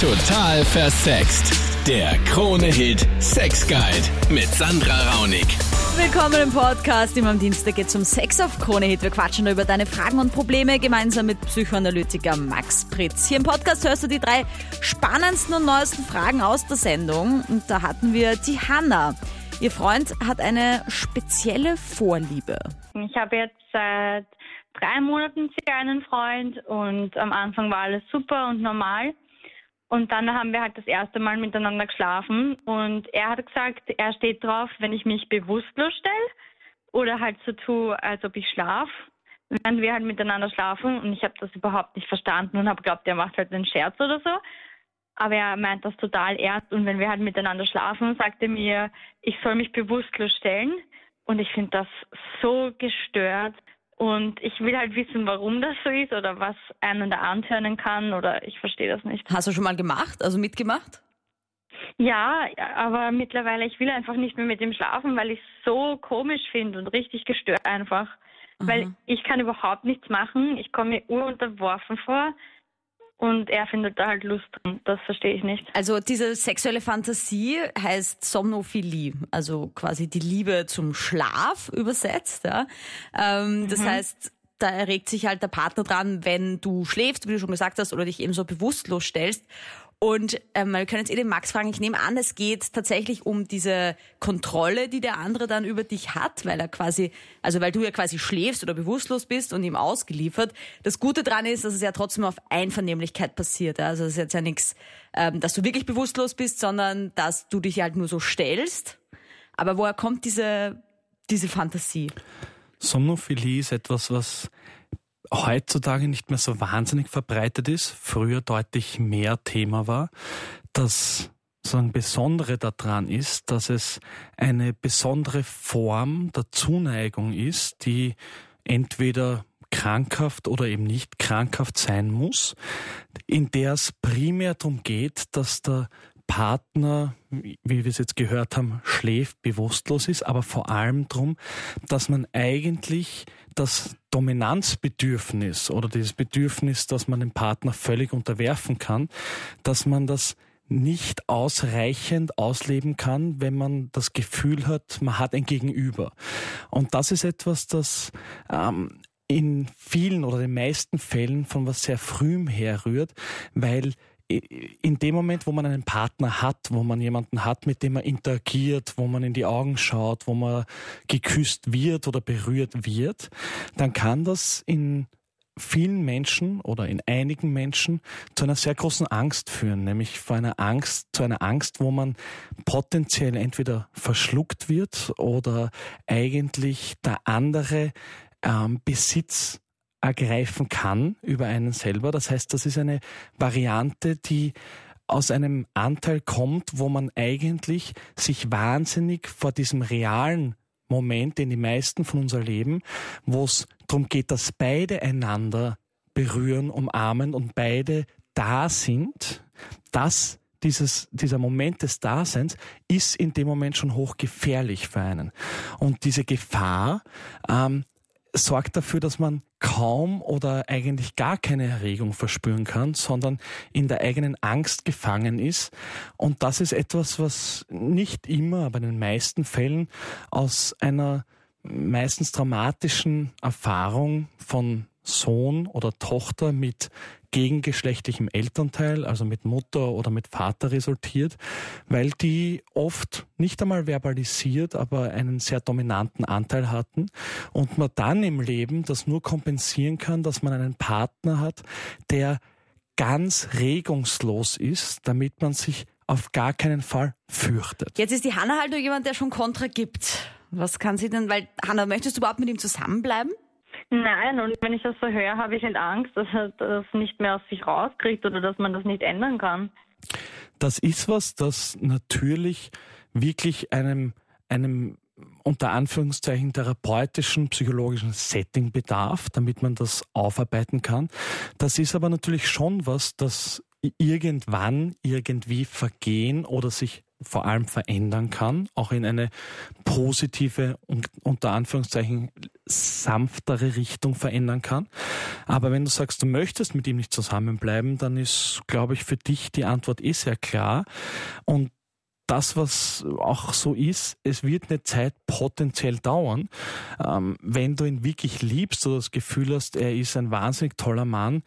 Total versext. Der Krone-Hit Sex Guide mit Sandra Raunig. Willkommen im Podcast. Immer am Dienstag geht es um Sex auf Krone Hit. Wir quatschen über deine Fragen und Probleme gemeinsam mit Psychoanalytiker Max Pritz. Hier im Podcast hörst du die drei spannendsten und neuesten Fragen aus der Sendung. Und da hatten wir die Hanna. Ihr Freund hat eine spezielle Vorliebe. Ich habe jetzt seit drei Monaten circa einen Freund und am Anfang war alles super und normal. Und dann haben wir halt das erste Mal miteinander geschlafen. Und er hat gesagt, er steht drauf, wenn ich mich bewusstlos stelle oder halt so tue, als ob ich schlafe, während wir halt miteinander schlafen. Und ich habe das überhaupt nicht verstanden und habe geglaubt, er macht halt einen Scherz oder so. Aber er meint das total ernst. Und wenn wir halt miteinander schlafen, sagt er mir, ich soll mich bewusstlos stellen. Und ich finde das so gestört und ich will halt wissen, warum das so ist oder was einen da antönen kann oder ich verstehe das nicht. Hast du schon mal gemacht, also mitgemacht? Ja, aber mittlerweile, ich will einfach nicht mehr mit ihm schlafen, weil ich es so komisch finde und richtig gestört einfach. Aha. Weil ich kann überhaupt nichts machen. Ich komme mir urunterworfen vor. Und er findet da halt Lust dran. Das verstehe ich nicht. Also diese sexuelle Fantasie heißt Somnophilie, also quasi die Liebe zum Schlaf übersetzt. Ja? Ähm, mhm. Das heißt, da erregt sich halt der Partner dran, wenn du schläfst, wie du schon gesagt hast, oder dich eben so bewusstlos stellst. Und ähm, wir können jetzt eh den Max fragen, ich nehme an, es geht tatsächlich um diese Kontrolle, die der andere dann über dich hat, weil er quasi, also weil du ja quasi schläfst oder bewusstlos bist und ihm ausgeliefert. Das Gute dran ist, dass es ja trotzdem auf Einvernehmlichkeit passiert. Also es ist jetzt ja nichts, ähm, dass du wirklich bewusstlos bist, sondern dass du dich halt nur so stellst. Aber woher kommt diese, diese Fantasie? Somnophilie ist etwas, was heutzutage nicht mehr so wahnsinnig verbreitet ist, früher deutlich mehr Thema war. Das sagen, Besondere daran ist, dass es eine besondere Form der Zuneigung ist, die entweder krankhaft oder eben nicht krankhaft sein muss, in der es primär darum geht, dass der Partner, wie wir es jetzt gehört haben, schläft, bewusstlos ist, aber vor allem darum, dass man eigentlich das Dominanzbedürfnis oder dieses Bedürfnis, dass man den Partner völlig unterwerfen kann, dass man das nicht ausreichend ausleben kann, wenn man das Gefühl hat, man hat ein Gegenüber. Und das ist etwas, das ähm, in vielen oder den meisten Fällen von was sehr frühem herrührt, weil in dem Moment, wo man einen Partner hat, wo man jemanden hat, mit dem man interagiert, wo man in die Augen schaut, wo man geküsst wird oder berührt wird, dann kann das in vielen Menschen oder in einigen Menschen zu einer sehr großen Angst führen, nämlich vor einer Angst, zu einer Angst, wo man potenziell entweder verschluckt wird oder eigentlich der andere ähm, Besitz ergreifen kann über einen selber. Das heißt, das ist eine Variante, die aus einem Anteil kommt, wo man eigentlich sich wahnsinnig vor diesem realen Moment, den die meisten von uns erleben, wo es darum geht, dass beide einander berühren, umarmen und beide da sind, dass dieses, dieser Moment des Daseins ist in dem Moment schon hochgefährlich für einen. Und diese Gefahr ähm, sorgt dafür, dass man kaum oder eigentlich gar keine Erregung verspüren kann, sondern in der eigenen Angst gefangen ist. Und das ist etwas, was nicht immer, aber in den meisten Fällen aus einer meistens dramatischen Erfahrung von Sohn oder Tochter mit gegengeschlechtlichem Elternteil, also mit Mutter oder mit Vater resultiert, weil die oft nicht einmal verbalisiert, aber einen sehr dominanten Anteil hatten und man dann im Leben das nur kompensieren kann, dass man einen Partner hat, der ganz regungslos ist, damit man sich auf gar keinen Fall fürchtet. Jetzt ist die Hanna halt nur jemand, der schon Kontra gibt. Was kann sie denn, weil Hanna, möchtest du überhaupt mit ihm zusammenbleiben? Nein, und wenn ich das so höre, habe ich halt Angst, dass er das nicht mehr aus sich rauskriegt oder dass man das nicht ändern kann. Das ist was, das natürlich wirklich einem, einem unter Anführungszeichen therapeutischen, psychologischen Setting bedarf, damit man das aufarbeiten kann. Das ist aber natürlich schon was, das irgendwann irgendwie vergehen oder sich vor allem verändern kann, auch in eine positive und unter Anführungszeichen sanftere Richtung verändern kann. Aber wenn du sagst, du möchtest mit ihm nicht zusammenbleiben, dann ist, glaube ich, für dich die Antwort eh sehr klar. Und das, was auch so ist, es wird eine Zeit potenziell dauern. Ähm, wenn du ihn wirklich liebst oder das Gefühl hast, er ist ein wahnsinnig toller Mann,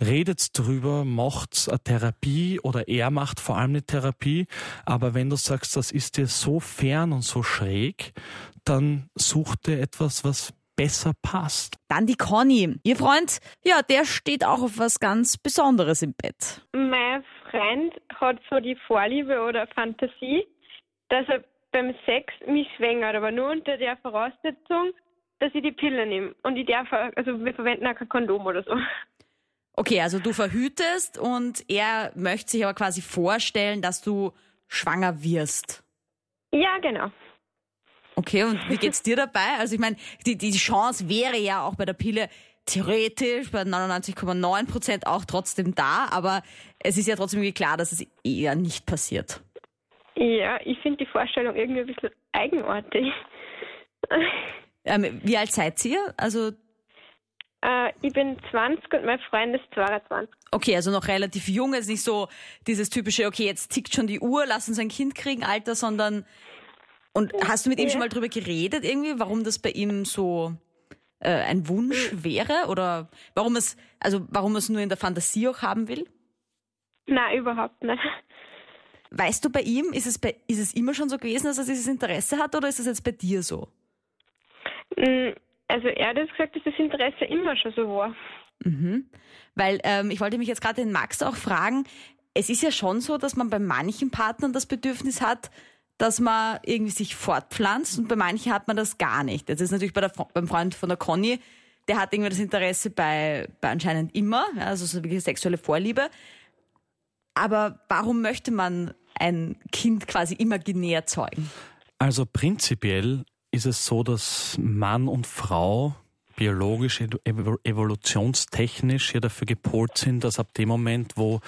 redet drüber, macht eine Therapie oder er macht vor allem eine Therapie. Aber wenn du sagst, das ist dir so fern und so schräg, dann such dir etwas, was besser passt. Dann die Conny. Ihr Freund, ja, der steht auch auf was ganz Besonderes im Bett. Mein Freund hat so die Vorliebe oder Fantasie, dass er beim Sex mich schwängert, aber nur unter der Voraussetzung, dass ich die Pille nehme. Und ich darf, also wir verwenden auch kein Kondom oder so. Okay, also du verhütest und er möchte sich aber quasi vorstellen, dass du schwanger wirst. Ja, genau. Okay, und wie geht's dir dabei? Also ich meine, die, die Chance wäre ja auch bei der Pille theoretisch bei 99,9 Prozent auch trotzdem da, aber es ist ja trotzdem irgendwie klar, dass es eher nicht passiert. Ja, ich finde die Vorstellung irgendwie ein bisschen eigenartig. Ähm, wie alt seid ihr? Also äh, ich bin 20 und mein Freund ist 22. Okay, also noch relativ jung, ist nicht so dieses typische, okay, jetzt tickt schon die Uhr, lass uns ein Kind kriegen, Alter, sondern und hast du mit ihm schon mal drüber geredet irgendwie, warum das bei ihm so äh, ein Wunsch hm. wäre oder warum es also warum es nur in der Fantasie auch haben will? Nein, überhaupt nicht. Weißt du bei ihm, ist es, bei, ist es immer schon so gewesen, dass er dieses Interesse hat oder ist es jetzt bei dir so? Also er hat gesagt, dass das Interesse immer schon so war. Mhm. Weil ähm, ich wollte mich jetzt gerade den Max auch fragen, es ist ja schon so, dass man bei manchen Partnern das Bedürfnis hat, dass man irgendwie sich fortpflanzt und bei manchen hat man das gar nicht. Das ist natürlich bei der, beim Freund von der Conny, der hat irgendwie das Interesse bei, bei anscheinend immer, also so wirklich sexuelle Vorliebe. Aber warum möchte man ein Kind quasi imaginär zeugen? Also prinzipiell ist es so, dass Mann und Frau biologisch, evolutionstechnisch ja dafür gepolt sind, dass ab dem Moment, wo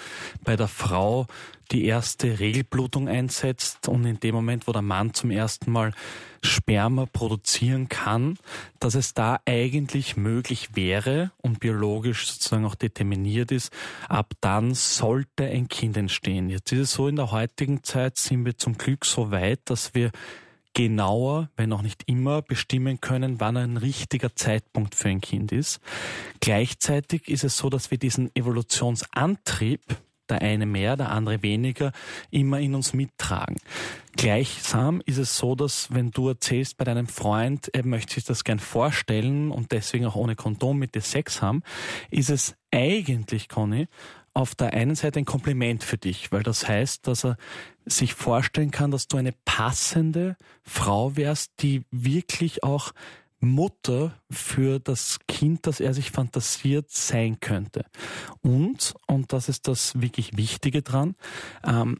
bei der Frau die erste Regelblutung einsetzt und in dem Moment, wo der Mann zum ersten Mal Sperma produzieren kann, dass es da eigentlich möglich wäre und biologisch sozusagen auch determiniert ist, ab dann sollte ein Kind entstehen. Jetzt ist es so, in der heutigen Zeit sind wir zum Glück so weit, dass wir genauer, wenn auch nicht immer, bestimmen können, wann ein richtiger Zeitpunkt für ein Kind ist. Gleichzeitig ist es so, dass wir diesen Evolutionsantrieb, der eine mehr, der andere weniger, immer in uns mittragen. Gleichsam ist es so, dass wenn du erzählst bei deinem Freund, er möchte sich das gern vorstellen und deswegen auch ohne Kondom mit dir Sex haben, ist es eigentlich, Conny, auf der einen Seite ein Kompliment für dich, weil das heißt, dass er sich vorstellen kann, dass du eine passende Frau wärst, die wirklich auch Mutter für das Kind, das er sich fantasiert, sein könnte. Und, und das ist das wirklich Wichtige dran, ähm,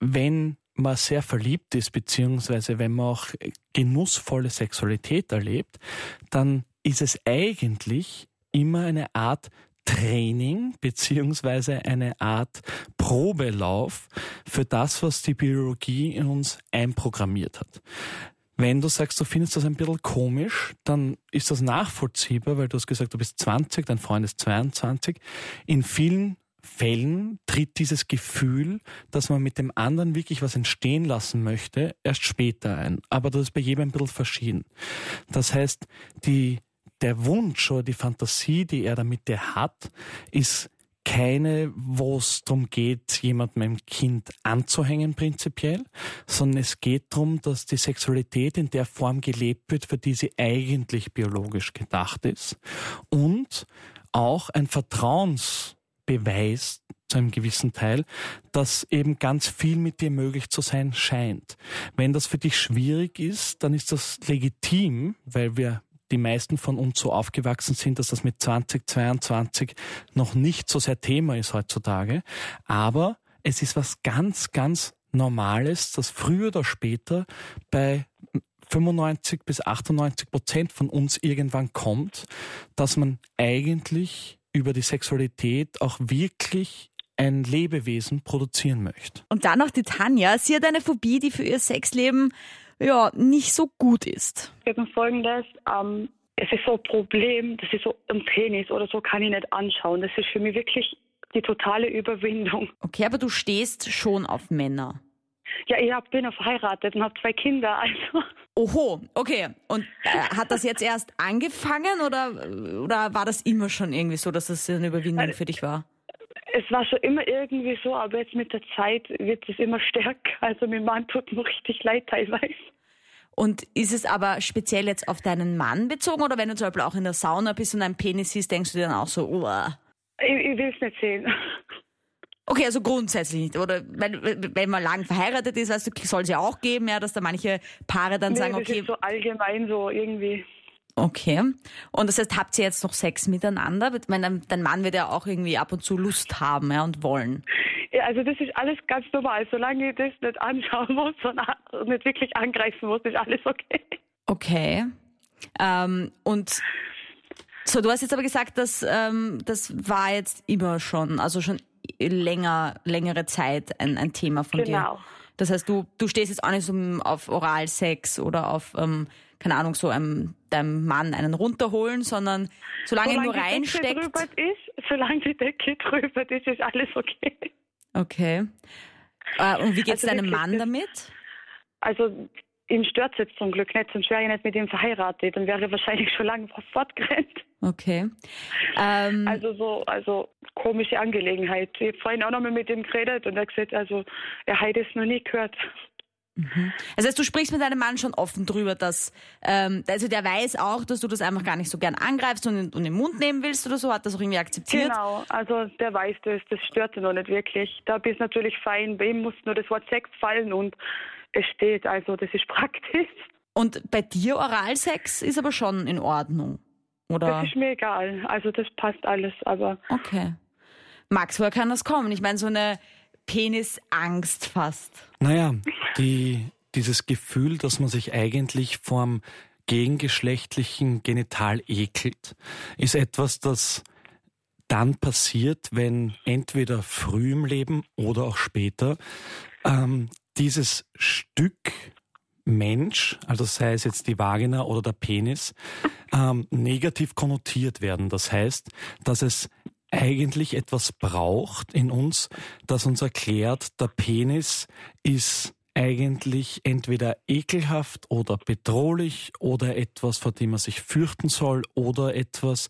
wenn man sehr verliebt ist, beziehungsweise wenn man auch genussvolle Sexualität erlebt, dann ist es eigentlich immer eine Art Training beziehungsweise eine Art Probelauf für das, was die Biologie in uns einprogrammiert hat. Wenn du sagst, du findest das ein bisschen komisch, dann ist das nachvollziehbar, weil du hast gesagt, du bist 20, dein Freund ist 22. In vielen Fällen tritt dieses Gefühl, dass man mit dem anderen wirklich was entstehen lassen möchte, erst später ein. Aber das ist bei jedem ein bisschen verschieden. Das heißt, die der Wunsch oder die Fantasie, die er damit hat, ist keine, wo es darum geht, jemandem ein Kind anzuhängen prinzipiell, sondern es geht darum, dass die Sexualität in der Form gelebt wird, für die sie eigentlich biologisch gedacht ist und auch ein Vertrauensbeweis zu einem gewissen Teil, dass eben ganz viel mit dir möglich zu sein scheint. Wenn das für dich schwierig ist, dann ist das legitim, weil wir die meisten von uns so aufgewachsen sind, dass das mit 2022 noch nicht so sehr Thema ist heutzutage. Aber es ist was ganz, ganz Normales, das früher oder später bei 95 bis 98 Prozent von uns irgendwann kommt, dass man eigentlich über die Sexualität auch wirklich ein Lebewesen produzieren möchte. Und dann noch die Tanja. Sie hat eine Phobie, die für ihr Sexleben ja nicht so gut ist. Geht um Folgendes. Ähm, es ist so ein Problem, das ist so ein Penis oder so kann ich nicht anschauen. Das ist für mich wirklich die totale Überwindung. Okay, aber du stehst schon auf Männer. Ja, ich hab, bin ja verheiratet und habe zwei Kinder, also. Oho, okay. Und äh, hat das jetzt erst angefangen oder, oder war das immer schon irgendwie so, dass das eine Überwindung für dich war? Es war schon immer irgendwie so, aber jetzt mit der Zeit wird es immer stärker. Also mein Mann tut mir richtig leid teilweise. Und ist es aber speziell jetzt auf deinen Mann bezogen oder wenn du zum Beispiel auch in der Sauna bist und einen Penis siehst, denkst du dir dann auch so, uah. Ich, ich will es nicht sehen. Okay, also grundsätzlich nicht. Oder wenn, wenn man lang verheiratet ist, weißt du, soll es ja auch geben, ja, dass da manche Paare dann Nee, sagen, das okay, ist so allgemein so irgendwie. Okay. Und das heißt, habt ihr jetzt noch Sex miteinander? Ich meine, dein- Mann wird ja auch irgendwie ab und zu Lust haben ja, und wollen. Ja, also das ist alles ganz normal. Solange ich das nicht anschauen muss und nicht wirklich angreifen muss, ist alles okay. Okay. Ähm, und so, du hast jetzt aber gesagt, dass ähm, das war jetzt immer schon, also schon länger, längere Zeit ein, ein Thema von dir. Genau. Das heißt, du, du stehst jetzt auch nicht so auf Oralsex oder auf, ähm, keine Ahnung, so einem, deinem Mann einen runterholen, sondern solange er nur die Decke reinsteckt. drüber ist, solange die Decke drüber ist, ist alles okay. Okay. Äh, und wie geht's Also deinem Mann damit? Also ihn stört es jetzt zum Glück nicht, sonst wäre ich nicht mit ihm verheiratet und wäre wahrscheinlich schon lange fortgerannt. Okay. Ähm, Also so, also komische Angelegenheit. Ich habe vorhin auch noch mal mit ihm geredet und er hat gesagt, also er hat es noch nie gehört. Das heißt, du sprichst mit deinem Mann schon offen drüber, dass, ähm, also der weiß auch, dass du das einfach gar nicht so gern angreifst und in, und in den Mund nehmen willst oder so, hat das auch irgendwie akzeptiert. Genau, also der weiß das, das stört ihn noch nicht wirklich. Da bist natürlich fein, bei ihm muss nur das Wort Sex fallen und es steht, also das ist praktisch. Und bei dir Oralsex ist aber schon in Ordnung, oder? Das ist mir egal, also das passt alles, aber Okay. Max, woher kann das kommen? Ich meine, so eine Penisangst fast. Naja, die, dieses Gefühl, dass man sich eigentlich vorm gegengeschlechtlichen Genital ekelt, ist etwas, das dann passiert, wenn entweder früh im Leben oder auch später ähm, dieses Stück Mensch, also sei es jetzt die Vagina oder der Penis, ähm, negativ konnotiert werden. Das heißt, dass es eigentlich etwas braucht in uns, das uns erklärt, der Penis ist eigentlich entweder ekelhaft oder bedrohlich oder etwas, vor dem man sich fürchten soll oder etwas,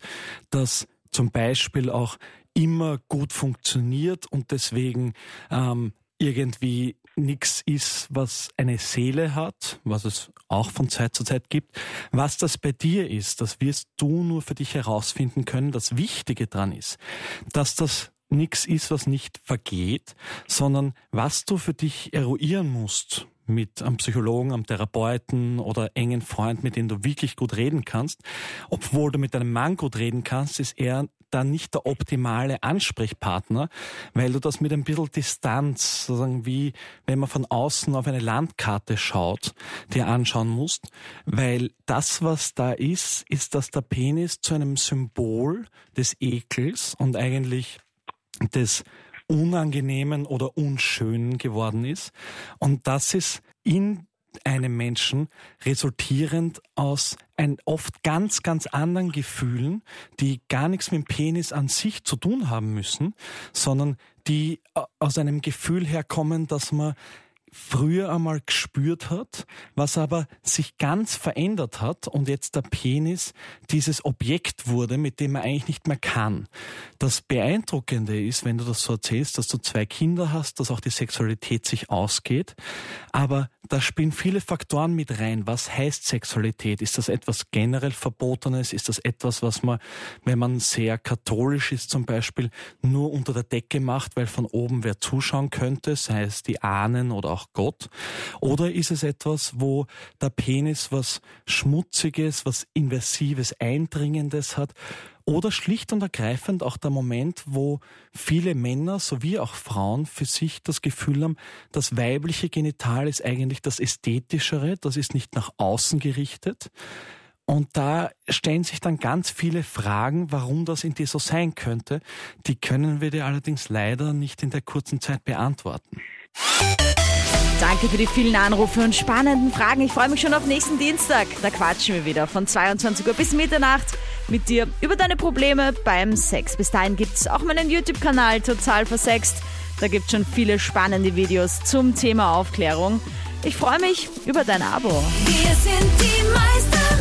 das zum Beispiel auch immer gut funktioniert und deswegen ähm, irgendwie nichts ist, was eine Seele hat, was es auch von Zeit zu Zeit gibt. Was das bei dir ist, das wirst du nur für dich herausfinden können. Das Wichtige dran ist, dass das nichts ist, was nicht vergeht, sondern was du für dich eruieren musst mit einem Psychologen, einem Therapeuten oder engen Freund, mit dem du wirklich gut reden kannst. Obwohl du mit deinem Mann gut reden kannst, ist er dann nicht der optimale Ansprechpartner, weil du das mit ein bisschen Distanz, sozusagen wie wenn man von außen auf eine Landkarte schaut, dir anschauen musst, weil das, was da ist, ist, dass der Penis zu einem Symbol des Ekels und eigentlich des Unangenehmen oder Unschönen geworden ist. Und das ist in einem Menschen resultierend aus ein oft ganz, ganz anderen Gefühlen, die gar nichts mit dem Penis an sich zu tun haben müssen, sondern die äh, aus einem Gefühl herkommen, dass man früher einmal gespürt hat, was aber sich ganz verändert hat und jetzt der Penis dieses Objekt wurde, mit dem man eigentlich nicht mehr kann. Das Beeindruckende ist, wenn du das so erzählst, dass du zwei Kinder hast, dass auch die Sexualität sich ausgeht, aber da spielen viele Faktoren mit rein. Was heißt Sexualität? Ist das etwas generell Verbotenes? Ist das etwas, was man, wenn man sehr katholisch ist zum Beispiel, nur unter der Decke macht, weil von oben wer zuschauen könnte, sei es die Ahnen oder auch Gott? Oder ist es etwas, wo der Penis was Schmutziges, was Invasives, Eindringendes hat? Oder schlicht und ergreifend auch der Moment, wo viele Männer sowie auch Frauen für sich das Gefühl haben, das weibliche Genital ist eigentlich das Ästhetischere, das ist nicht nach außen gerichtet. Und da stellen sich dann ganz viele Fragen, warum das in dir so sein könnte. Die können wir dir allerdings leider nicht in der kurzen Zeit beantworten. Danke für die vielen Anrufe und spannenden Fragen. Ich freue mich schon auf nächsten Dienstag. Da quatschen wir wieder von 22 Uhr bis Mitternacht mit dir über deine Probleme beim Sex. Bis dahin gibt es auch meinen YouTube-Kanal Total Versext. Da gibt es schon viele spannende Videos zum Thema Aufklärung. Ich freue mich über dein Abo. Wir sind die Meister